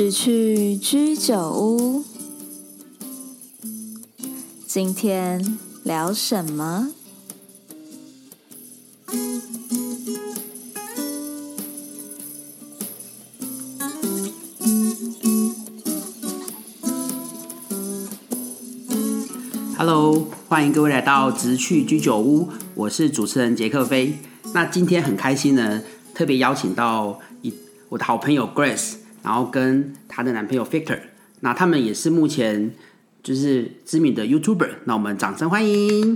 只去居酒屋，今天聊什么？Hello，欢迎各位来到直去居酒屋，我是主持人杰克飞。那今天很开心呢，特别邀请到一我的好朋友 Grace。然后跟她的男朋友 Faker，那他们也是目前就是知名的 YouTuber，那我们掌声欢迎。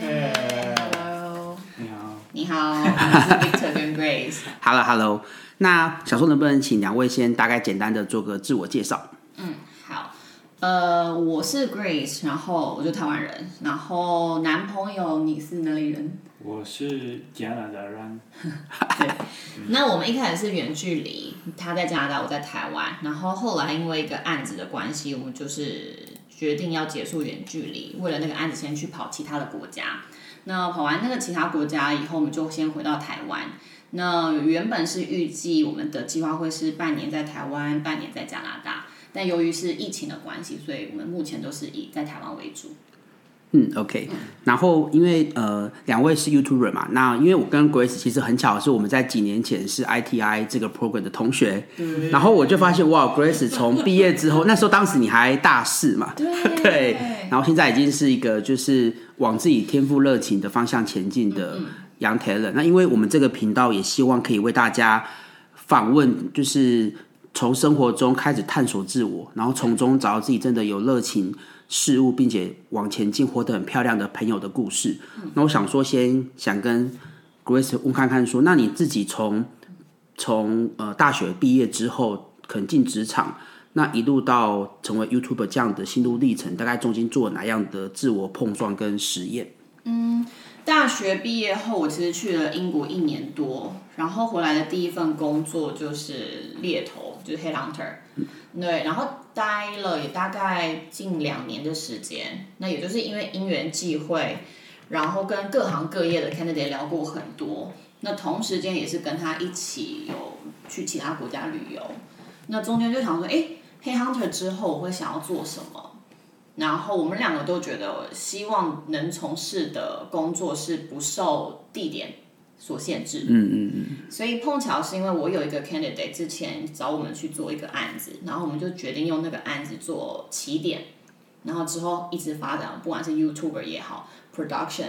Hello，你好，你好，我 是 Victor 跟 Grace。Hello，Hello，那想说能不能请两位先大概简单的做个自我介绍？嗯，好，呃，我是 Grace，然后我就台湾人，然后男朋友你是哪里人？我是加拿大人。对，那我们一开始是远距离，他在加拿大，我在台湾。然后后来因为一个案子的关系，我们就是决定要结束远距离，为了那个案子先去跑其他的国家。那跑完那个其他国家以后，我们就先回到台湾。那原本是预计我们的计划会是半年在台湾，半年在加拿大。但由于是疫情的关系，所以我们目前都是以在台湾为主。嗯，OK，然后因为呃两位是 YouTuber 嘛，那因为我跟 Grace 其实很巧，是我们在几年前是 ITI 这个 program 的同学，对然后我就发现哇，Grace 从毕业之后，那时候当时你还大四嘛，对，对，然后现在已经是一个就是往自己天赋热情的方向前进的 young talent。那因为我们这个频道也希望可以为大家访问，就是从生活中开始探索自我，然后从中找到自己真的有热情。事物，并且往前进，活得很漂亮的朋友的故事。那我想说，先想跟 Grace 问看看，说，那你自己从从呃大学毕业之后，肯进职场，那一路到成为 YouTuber 这样的心路历程，大概中间做了哪样的自我碰撞跟实验？嗯，大学毕业后，我其实去了英国一年多，然后回来的第一份工作就是猎头，就是 Headhunter。对，然后待了也大概近两年的时间，那也就是因为因缘际会，然后跟各行各业的 candidate 聊过很多，那同时间也是跟他一起有去其他国家旅游，那中间就想说，哎，Headhunter 之后我会想要做什么？然后我们两个都觉得，希望能从事的工作是不受地点。所限制，嗯嗯嗯，所以碰巧是因为我有一个 candidate 之前找我们去做一个案子，然后我们就决定用那个案子做起点，然后之后一直发展，不管是 YouTuber 也好，production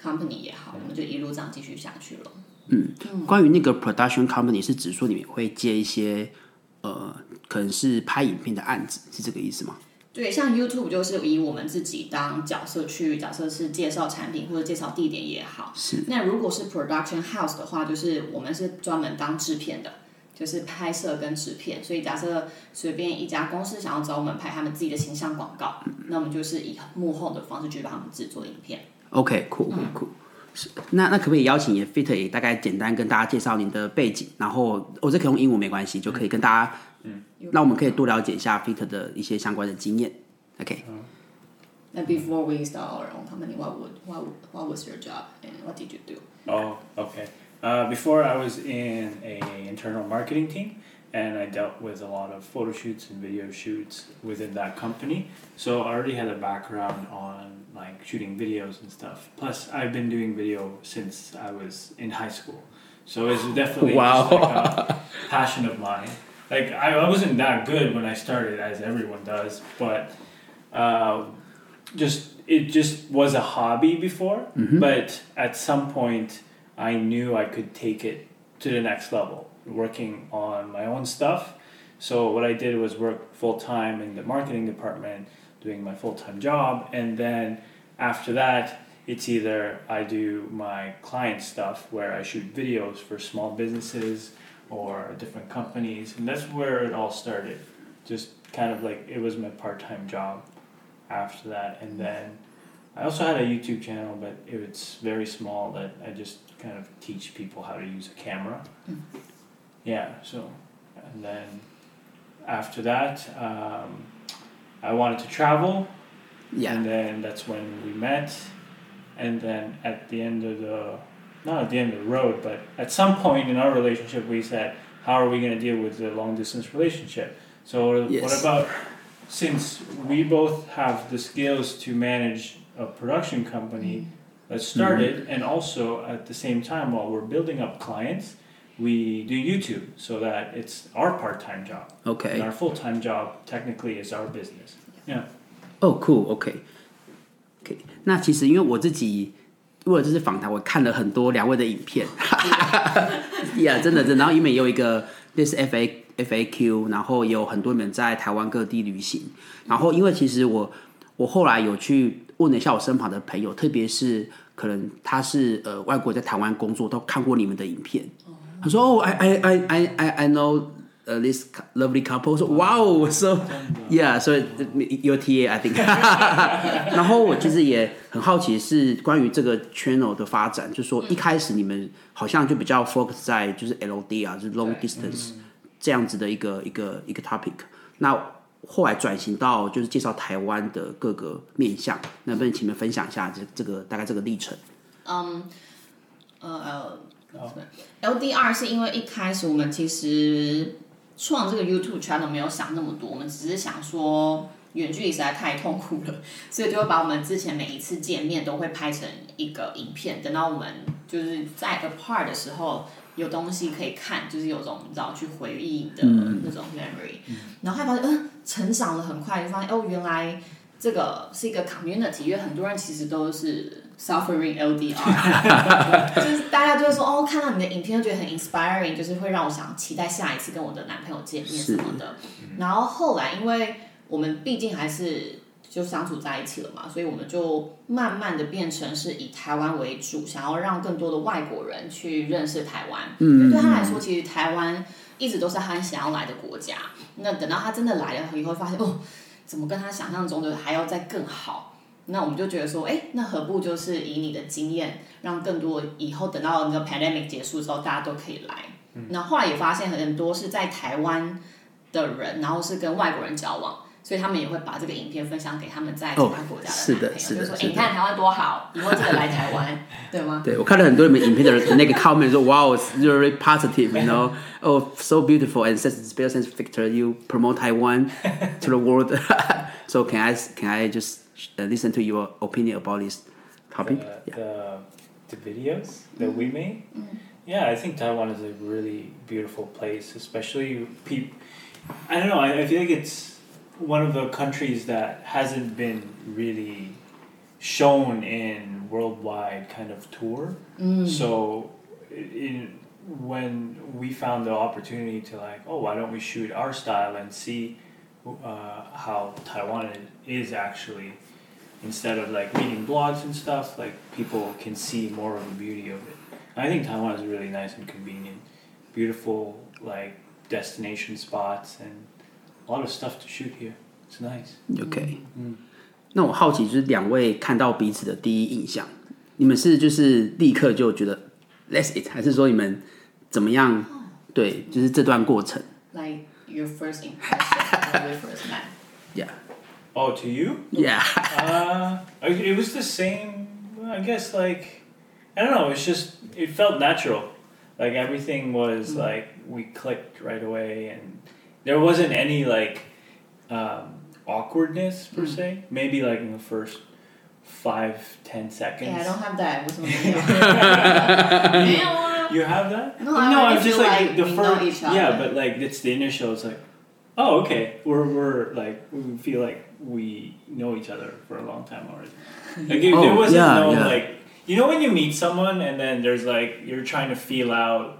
company 也好，我们就一路这样继续下去了。嗯，关于那个 production company 是指说你们会接一些呃，可能是拍影片的案子，是这个意思吗？对，像 YouTube 就是以我们自己当角色去，假设是介绍产品或者介绍地点也好。是。那如果是 Production House 的话，就是我们是专门当制片的，就是拍摄跟制片。所以假设随便一家公司想要找我们拍他们自己的形象广告，嗯、那我们就是以幕后的方式去帮他们制作影片。Okay, cool, cool. 是。那那可不可以邀请也 Victor 也大概简单跟大家介绍您的背景？然后我这可以用英文没关系，就可以跟大家。嗯，那我们可以多了解一下 Victor 的一些相关的经验。OK。那 before we start our own company, what would what what was your job and what did you do? Oh, okay. Uh, before I was in a internal marketing team, and I dealt with a lot of photo shoots and video shoots within that company. So I already had a background on like shooting videos and stuff. Plus, I've been doing video since I was in high school. So it's definitely wow. like a passion of mine like I, I wasn't that good when I started, as everyone does, but uh, just it just was a hobby before. Mm-hmm. But at some point, I knew I could take it to the next level, working on my own stuff. So what I did was work full time in the marketing department, doing my full time job, and then after that. It's either I do my client stuff where I shoot videos for small businesses or different companies, and that's where it all started. Just kind of like it was my part time job after that, and then I also had a YouTube channel, but it was very small that I just kind of teach people how to use a camera. Mm. Yeah, so and then after that, um, I wanted to travel. Yeah. And then that's when we met. And then at the end of the not at the end of the road, but at some point in our relationship, we said, how are we going to deal with the long distance relationship? So Yes. what about since we both have the skills to manage a production company, let's start it and also at the same time while we're building up clients, we do YouTube so that it's our part-time job. And OK， our full-time job technically is our business. Yeah. 哦，cool，OK，OK。那其实因为我自己 为了这次访谈，我看了很多两位的影片，呀，真的真的。然后因为有一个 this F A F A Q，然后也有很多人在台湾各地旅行。然后因为其实我我后来有去问了一下我身旁的朋友，特别是可能他是呃外国在台湾工作，都看过你们的影片。他说：“哦、I I I I I know uh, this lovely couple。”说：“哇哦，so yeah，所以 your TA I think。”然后我其实也很好奇是关于这个 channel 的发展，就是说一开始你们好像就比较 focus 在就是 LD 啊，就是 long distance 这样子的一个一个一个 topic。那后来转型到就是介绍台湾的各个面向，能不能请你们分享一下这这个大概这个历程？嗯，呃，LDR 是因为一开始我们其实创这个 YouTube channel 没有想那么多，我们只是想说远距离实在太痛苦了，所以就会把我们之前每一次见面都会拍成一个影片，等到我们就是在 apart 的时候有东西可以看，就是有种你知道去回忆的那种 memory，、然后还发现嗯、呃、成长了很快，就发现哦原来这个是一个 community，因为很多人其实都是 suffering LDR，就是大家就会说哦，看到你的影片就觉得很 inspiring，就是会让我想期待下一次跟我的男朋友见面什么的。然后后来因为我们毕竟还是就相处在一起了嘛，所以我们就慢慢的变成是以台湾为主，想要让更多的外国人去认识台湾。嗯，因为对他来说，其实台湾一直都是他很想要来的国家。那等到他真的来了以后，发现哦，怎么跟他想象中的还要再更好？那我们就觉得说，哎，那何不就是以你的经验，让更多以后等到那个 pandemic 结束之后，大家都可以来。那、嗯、后来也发现很多是在台湾的人，然后是跟外国人交往。所以他们也会把这个影片分享给他们在其他国家的男朋友，哦、是的，是的，就说：“哎，你看台湾多好，以后记得来台湾，对吗？” 对，我看了很多你们影片的人那个 comment 说：“Wow, it's very positive, you know? Oh, so beautiful and such special sense, Victor. You promote Taiwan to the world. so can I can I just listen to your opinion about this topic? The, yeah. the, the videos that we made. Yeah, I think Taiwan is a really beautiful place, especially people. I don't know. I, I feel like it's one of the countries that hasn't been really shown in worldwide kind of tour. Mm. So, in, when we found the opportunity to like, oh, why don't we shoot our style and see uh, how Taiwan is actually, instead of like reading blogs and stuff, like people can see more of the beauty of it. I think Taiwan is really nice and convenient, beautiful like destination spots and a lot of stuff to shoot here. It's nice. OK，嗯，那我好奇就是两位看到彼此的第一印象，你们是就是立刻就觉得 That's it，还是说你们怎么样？对，就是这段过程。 Like your first impression when we first met. Yeah. Oh, to you? Yeah. uh, it was the same. I guess like I don't know. It's just it felt natural. Like everything was mm-hmm. like we clicked right away, and there wasn't any like um, awkwardness per mm-hmm. se. Maybe like in the first five ten seconds. Yeah, I don't have that. you have that? No, no I am just like, like the first. Yeah, but like it's the initial. It's like oh, okay. We're we're like we feel like we know each other for a long time already. Like it, Oh, there wasn't yeah, no yeah. like you know when you meet someone and then there's like you're trying to feel out,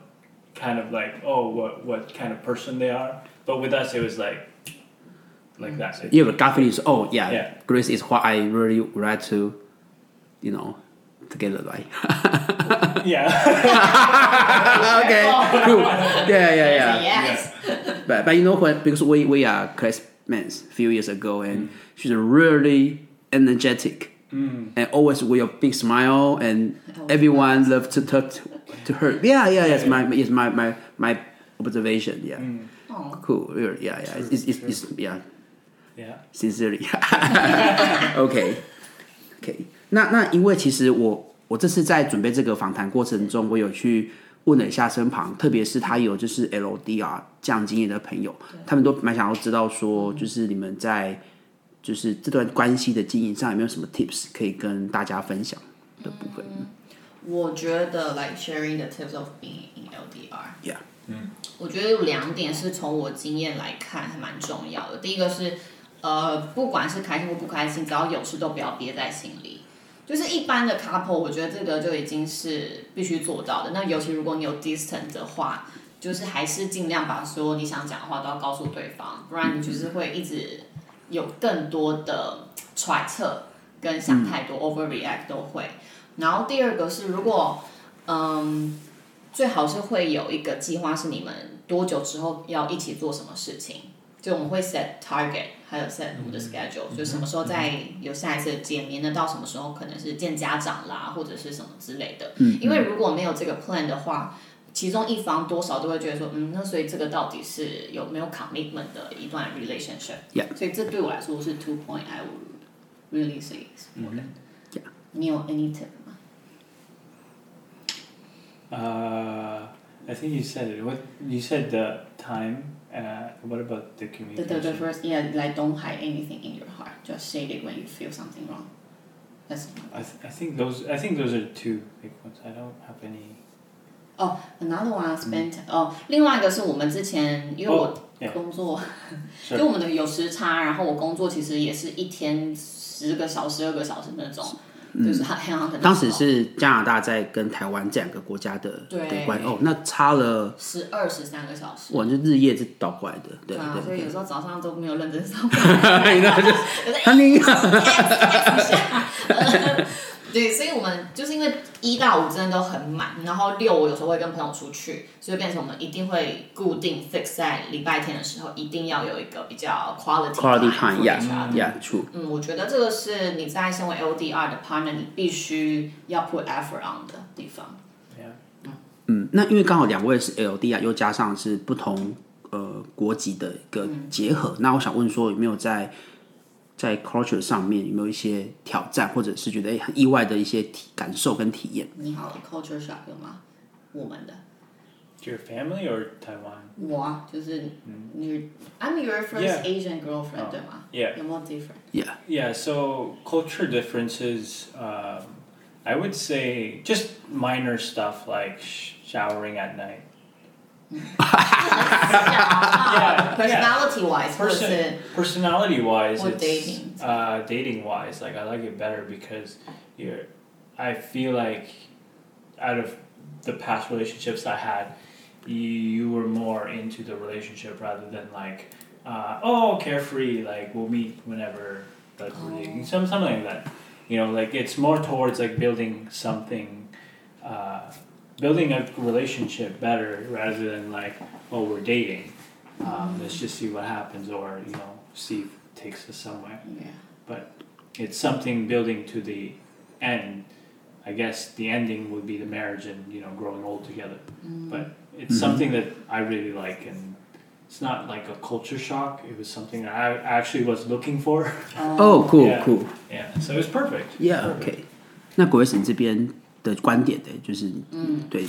kind of like oh what what kind of person they are. But with us, it was like like that. It- You have a gut feeling. Oh yeah, Yeah. Grace is what I really would like to, you know, together like. yeah. okay, cool. Yeah, yeah, yeah. Yes. But but you know when because we we are classmates a few years ago and she's really energetic Mm. and always with a big smile and Oh, everyone loves to talk to, to her. Yeah, yeah, yes, my yes my my my observation. Yeah, Mm. Oh. cool. Really, Yeah, yeah. It's, it's, it's, yeah. Yeah. Sincerely. OK OK，那那因为其实我我这次在准备这个访谈过程中，我有去问了一下身旁，特别是他有就是 LDR 这样经验的朋友，他们都蛮想要知道说，就是你们在就是这段关系的经营上有没有什么 tips 可以跟大家分享的部分？嗯、我觉得 like sharing the tips of being in LDR，yeah，嗯，我觉得有两点是从我经验来看还蛮重要的。第一个是，呃，不管是开心或不开心，只要有事都不要憋在心里。就是一般的 couple，我觉得这个就已经是必须做到的。那尤其如果你有 distance 的话，就是还是尽量把所有你想讲的话都要告诉对方，不然你就是会一直有更多的揣测跟想太多、嗯、overreact 都会。然后第二个是，如果嗯，最好是会有一个计划，是你们多久之后要一起做什么事情。就我们会 set target，还有 set 我们的 schedule，、嗯、就什么时候再有下一次的见面，那到什么时候可能是见家长啦，或者是什么之类的。嗯，因为如果没有这个 plan 的话，其中一方多少都会觉得说，嗯，那所以这个到底是有没有 commitment 的一段 relationship？Yeah. 所以这对我来说是 two point I would really say is important. Yeah. 你有 any tip I think you said it. What you said the time. Uh, what about the communication? The, the, the first, yeah, like don't hide anything in your heart. Just say it when you feel something wrong. That's. I, th- I think those I think those are two big ones. I don't have any. Oh, another one I spent. 哦，另外一个是我们之前，因为我工作，就我们的有时差，然后我工作其实也是一天十个小时、二个小时那种。 就是他很好，当时是加拿大在跟台湾这两个国家的对关哦，那差了十二十三个小时，哇，就日夜是倒过来的，对对，所以有时候早上都没有认真上班，那个。对，所以一到五真的都很满，然后六我有时候会跟朋友出去，所以变成我们一定会固定 fix 在礼拜天的时候，一定要有一个比较 quality quality time，yeah，yeah，true。嗯，我觉得这个是你在身为 LDR 的 partner，你必须要 put effort on 的地方。Yeah. 嗯，那因为刚好两位是 LDR，又加上是不同呃国籍的一个结合，嗯、那我想问说有没有在在 culture 上面有没有一些挑战，或者是觉得诶很意外的一些体感受跟体验？你好，culture shock 有吗？我们的。Your family or Taiwan？我啊，就是你，I'm your first Asian girlfriend，对吗？Yeah。有没有 different？Yeah。Yeah. So culture differences, um, I would say just minor stuff like showering at night. yeah, personality wise, Person, personality wise, or dating. Uh, dating wise, like I like it better because you're. I feel like out of the past relationships I had, you, you were more into the relationship rather than like, uh, oh, carefree, like we'll meet whenever, like oh. some something like that. You know, like it's more towards like building something. Uh, building a relationship better rather than like, oh, we're dating. Um, let's just see what happens, or you know, see if it takes us somewhere. Yeah. But it's something building to the end. I guess the ending would be the marriage and you know growing old together. Mm. But it's mm-hmm. something that I really like, and it's not like a culture shock. It was something I actually was looking for. Oh, cool, yeah. cool. Yeah, so it was perfect. Yeah, perfect. okay. 那国维这边 的观点的，就是嗯，对。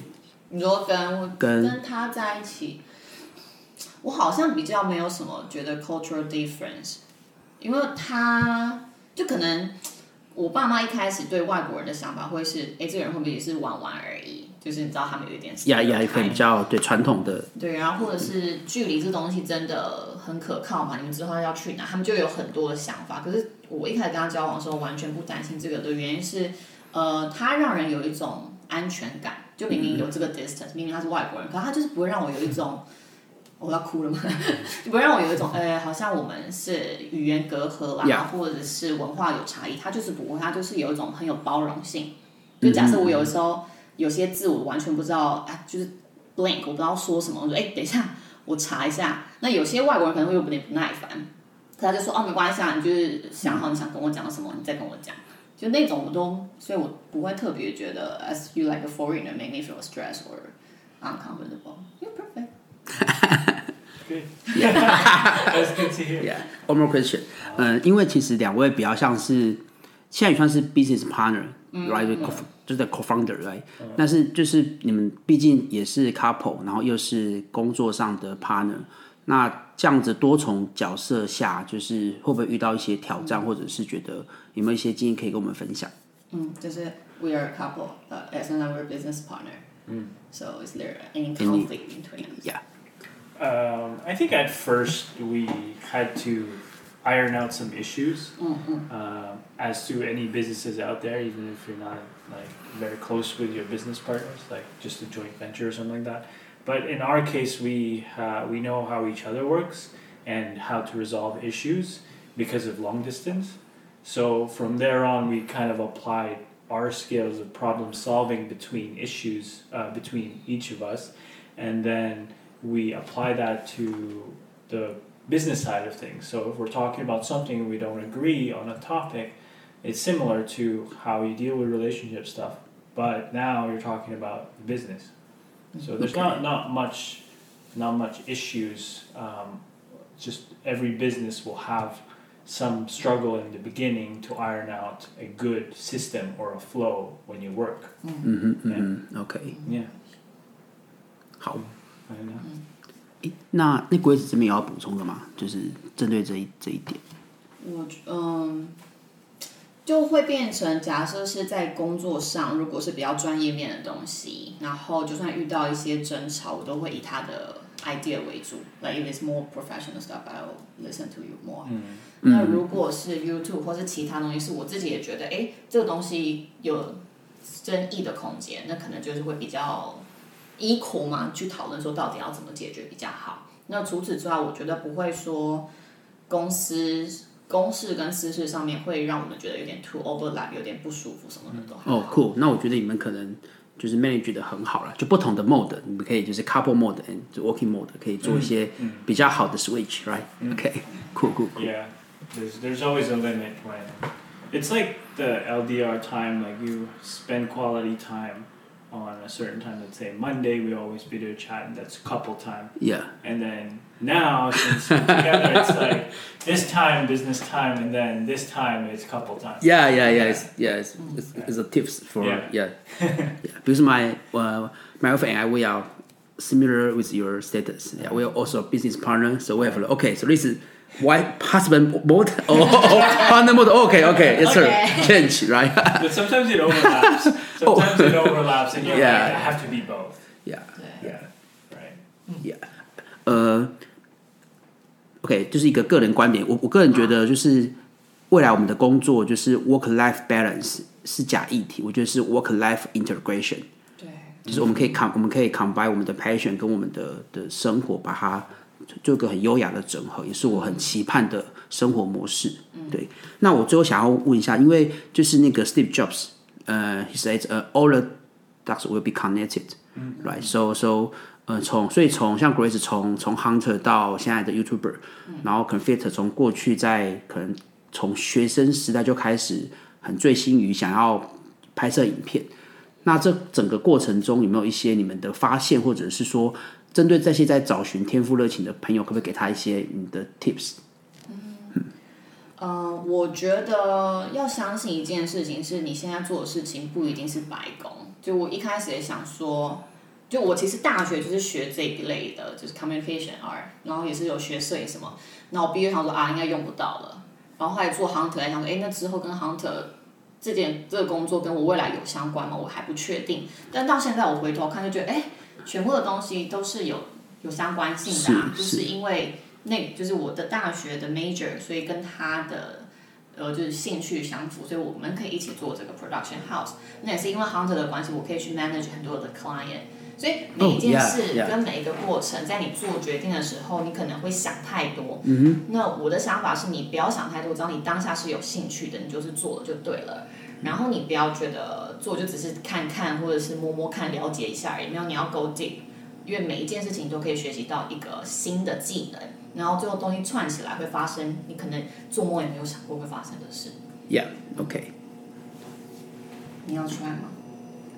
你说跟跟跟他在一起，我好像比较没有什么觉得 cultural difference，因为他就可能我爸妈一开始对外国人的想法会是，哎，这个人会不会也是玩玩而已？就是你知道他们有一点呀呀，一个比较对传统的对，然后或者是距离这东西真的很可靠嘛？你们之后要去哪？他们就有很多的想法。可是我一开始跟他交往的时候，完全不担心这个的原因是。呃，他让人有一种安全感，就明明有这个 distance，明明他是外国人，可是他就是不会让我有一种，我要哭了吗？就不会让我有一种，呃，好像我们是语言隔阂啦.或者是文化有差异，他就是不会，他就是有一种很有包容性。就假设我有的时候有些字我完全不知道，啊，就是 blank，我不知道说什么，我说，哎，等一下，我查一下。那有些外国人可能会有点不耐烦，可他就说，哦，没关系啊，你就是想好你想跟我讲什么，你再跟我讲。就那种我都，所以我不会特别觉得，as you like a foreigner make me feel stressed or uncomfortable. You're perfect. Good. That's good to hear. Yeah. One more question. 嗯，因为其实两位比较像是，现在也算是 business partner ，right？就是 co-founder，right？但是就是你们毕竟也是 couple，然后又是工作上的 partner， 那这样子多重角色下，就是会不会遇到一些挑战，或者是觉得有没有一些经验可以跟我们分享？嗯，就是 we are a couple, but as another business partner. 嗯，so is there any conflict between us? Yeah. Um, I think at first we had to iron out some issues uh, as to any businesses out there, even if you're not like very close with your business partners, like just a joint venture or something like that. But in our case, we uh, we know how each other works and how to resolve issues because of long distance. So from there on, we kind of applied our skills of problem solving between issues uh, between each of us, and then we apply that to the business side of things. So if we're talking about something we don't agree on a topic, it's similar to how you deal with relationship stuff, but now you're talking about business. So there's Okay. not not much, not much issues. Um, just every business will have some struggle in the beginning to iron out a good system or a flow when you work. 嗯哼嗯哼，OK， Yeah, 好。 I know. 诶那那鬼子这边有要补充的吗？就是针对这一这一点。我觉嗯， 就会变成假设是在工作上，如果是比较专业面的东西，然后就算遇到一些争吵，我都会以他的 idea 为主。Like if it's more professional stuff, I'll listen to you more. 那如果是 YouTube 或是其他东西，是我自己也觉得，哎，这个东西有争议的空间，那可能就是会比较 equal 嘛，去讨论说到底要怎么解决比较好。那除此之外，我觉得不会说公司公事跟私事上面会让我们觉得有点 too overlap，有点不舒服什么的都还好哦、酷，那我觉得你们可能就是 manage 的很好了，就不同的 mode，你们可以就是 couple mode and 就 working mode 可以做一些比较好的 switch，right？OK，酷酷酷。 Yeah, there's there's always a limit when it's like the LDR time. Like you spend quality time on a certain time. Let's say Monday, we always video chat, and that's couple time. Yeah， And then now, since we're together, it's like this time business time, and then this time is couple time. yeah, yeah, yeah, it's, yeah, it's, it's, it's a tips for Yeah. yeah, yeah. Because my uh, my wife and I we are similar with your status. Yeah, we are also a business partner, so we have like, okay, so this is wife husband mode or, or partner mode. Okay, okay, it's Okay. a change, right? But sometimes it overlaps. Sometimes it overlaps, and you're Yeah. like, I have to be both. yeah. Yeah. Right. Yeah，呃，OK，就是一个个人观点。我我个人觉得，就是未来我们的工作就是 work life balance 是假议题，我觉得是 work life integration，对，就是我们可以 com 我们可以 combine 我们的 passion 跟我们的的生活，把它做一个很优雅的整合，也是我很期盼的生活模式。对，那我最后想要问一下，因为就是那个 Steve Jobs，呃，he said，呃，all the dots will be connected，right？So so 呃，从所以从像 Grace 从从 Hunter 到现在的 YouTuber，、然后 Confit 从过去在可能从学生时代就开始很醉心于想要拍摄影片，那这整个过程中有没有一些你们的发现，或者是说针对这些在找寻天赋热情的朋友，可不可以给他一些你的 tips？嗯，我觉得要相信一件事情，是你现在做的事情不一定是白工。就我一开始也想说，就我其实大学就是学这一类的，就是 communication art，然后也是有学摄影什么。那我毕业想说啊，应该用不到了。然后后来做 hunter 来想说，哎，那之后跟 hunter 这件这个工作跟我未来有相关吗？我还不确定。但到现在我回头看就觉得，哎，全部的东西都是有有相关性的、啊，是就是因为。那就是我的大学的 major，所以跟他的呃就是兴趣相符，所以我们可以一起做这个 production house。那也是因为 hunter 的关系，我可以去 manage 很多的 client。所以每一件事 Oh. 跟每一个过程，在你做决定的时候，你可能会想太多。嗯那我的想法是你不要想太多，只要你当下是有兴趣的，你就是做了就对了。然后你不要觉得做就只是看看或者是摸摸看，了解一下而已，没有你要 go deep，因为每一件事情都可以学习到一个新的技能。然后最后东西串起来会发生，你可能做梦也没有想过会发生的事。 ，Yeah，OK，、你要 try 吗？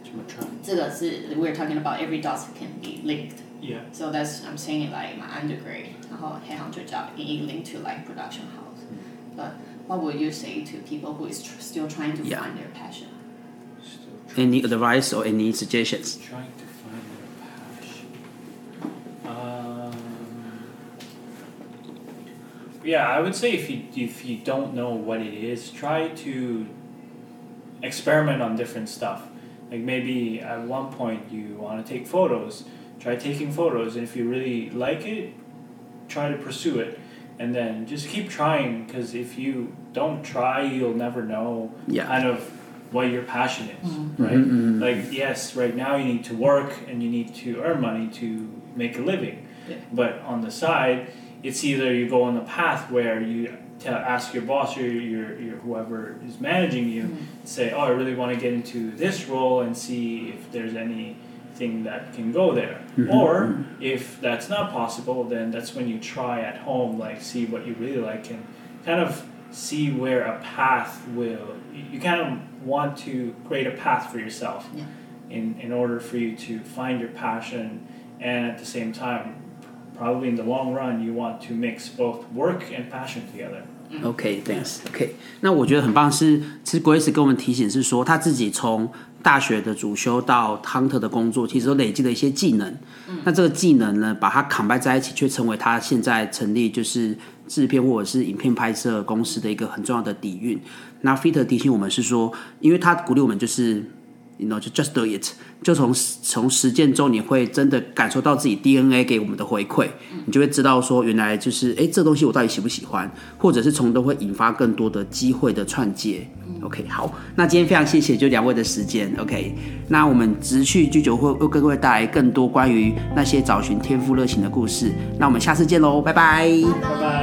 怎么 try? 这个是 we're talking about every dot can be linked. Yeah. So that's I'm saying like my undergrad, 然后 headhunter job it linked to like production house. But what would you say to people who is tr still trying to Yeah. find their passion? Any advice or any suggestions? Trying yeah, I would say if you if you don't know what it is, try to experiment on different stuff. Like maybe at one point you want to take photos, try taking photos, and if you really like it, try to pursue it, and then just keep trying. Because if you don't try, you'll never know Yeah. kind of what your passion is, right? Mhm. Like yes, right now you need to work and you need to earn money to make a living, Yeah. but on the side, it's either you go on the path where you tell, ask your boss or your, your whoever is managing you, mm-hmm. say, oh, I really want to get into this role and see if there's anything that can go there. Mm-hmm. Or mm-hmm. if that's not possible, then that's when you try at home, like see what you really like and kind of see where a path will. You you kind of want to create a path for yourself Yeah. in, in order for you to find your passion and at the same time probably in the long run you want to mix both work and passion together OK，thanks、OK，那我觉得很棒是，其实 Grace 跟我们提醒是说，他自己从大学的主修到 Hunter 的工作，其实都累积了一些技能。那这个技能呢，把它 combine 在一起，却成为他现在成立就是制片或者是影片拍摄公司的一个很重要的底蕴。那 Fit 提醒我们是说，因为他鼓励我们就是。You know 就 just do it，就从从实践中你会真的感受到自己 DNA 给我们的回馈，你就会知道说原来就是哎这东西我到底喜不喜欢，或者是从中会引发更多的机会的串接。OK，好，那今天非常谢谢就两位的时间。OK，那我们持续居酒会会跟各位带来更多关于那些找寻天赋热情的故事。那我们下次见喽，拜拜。拜拜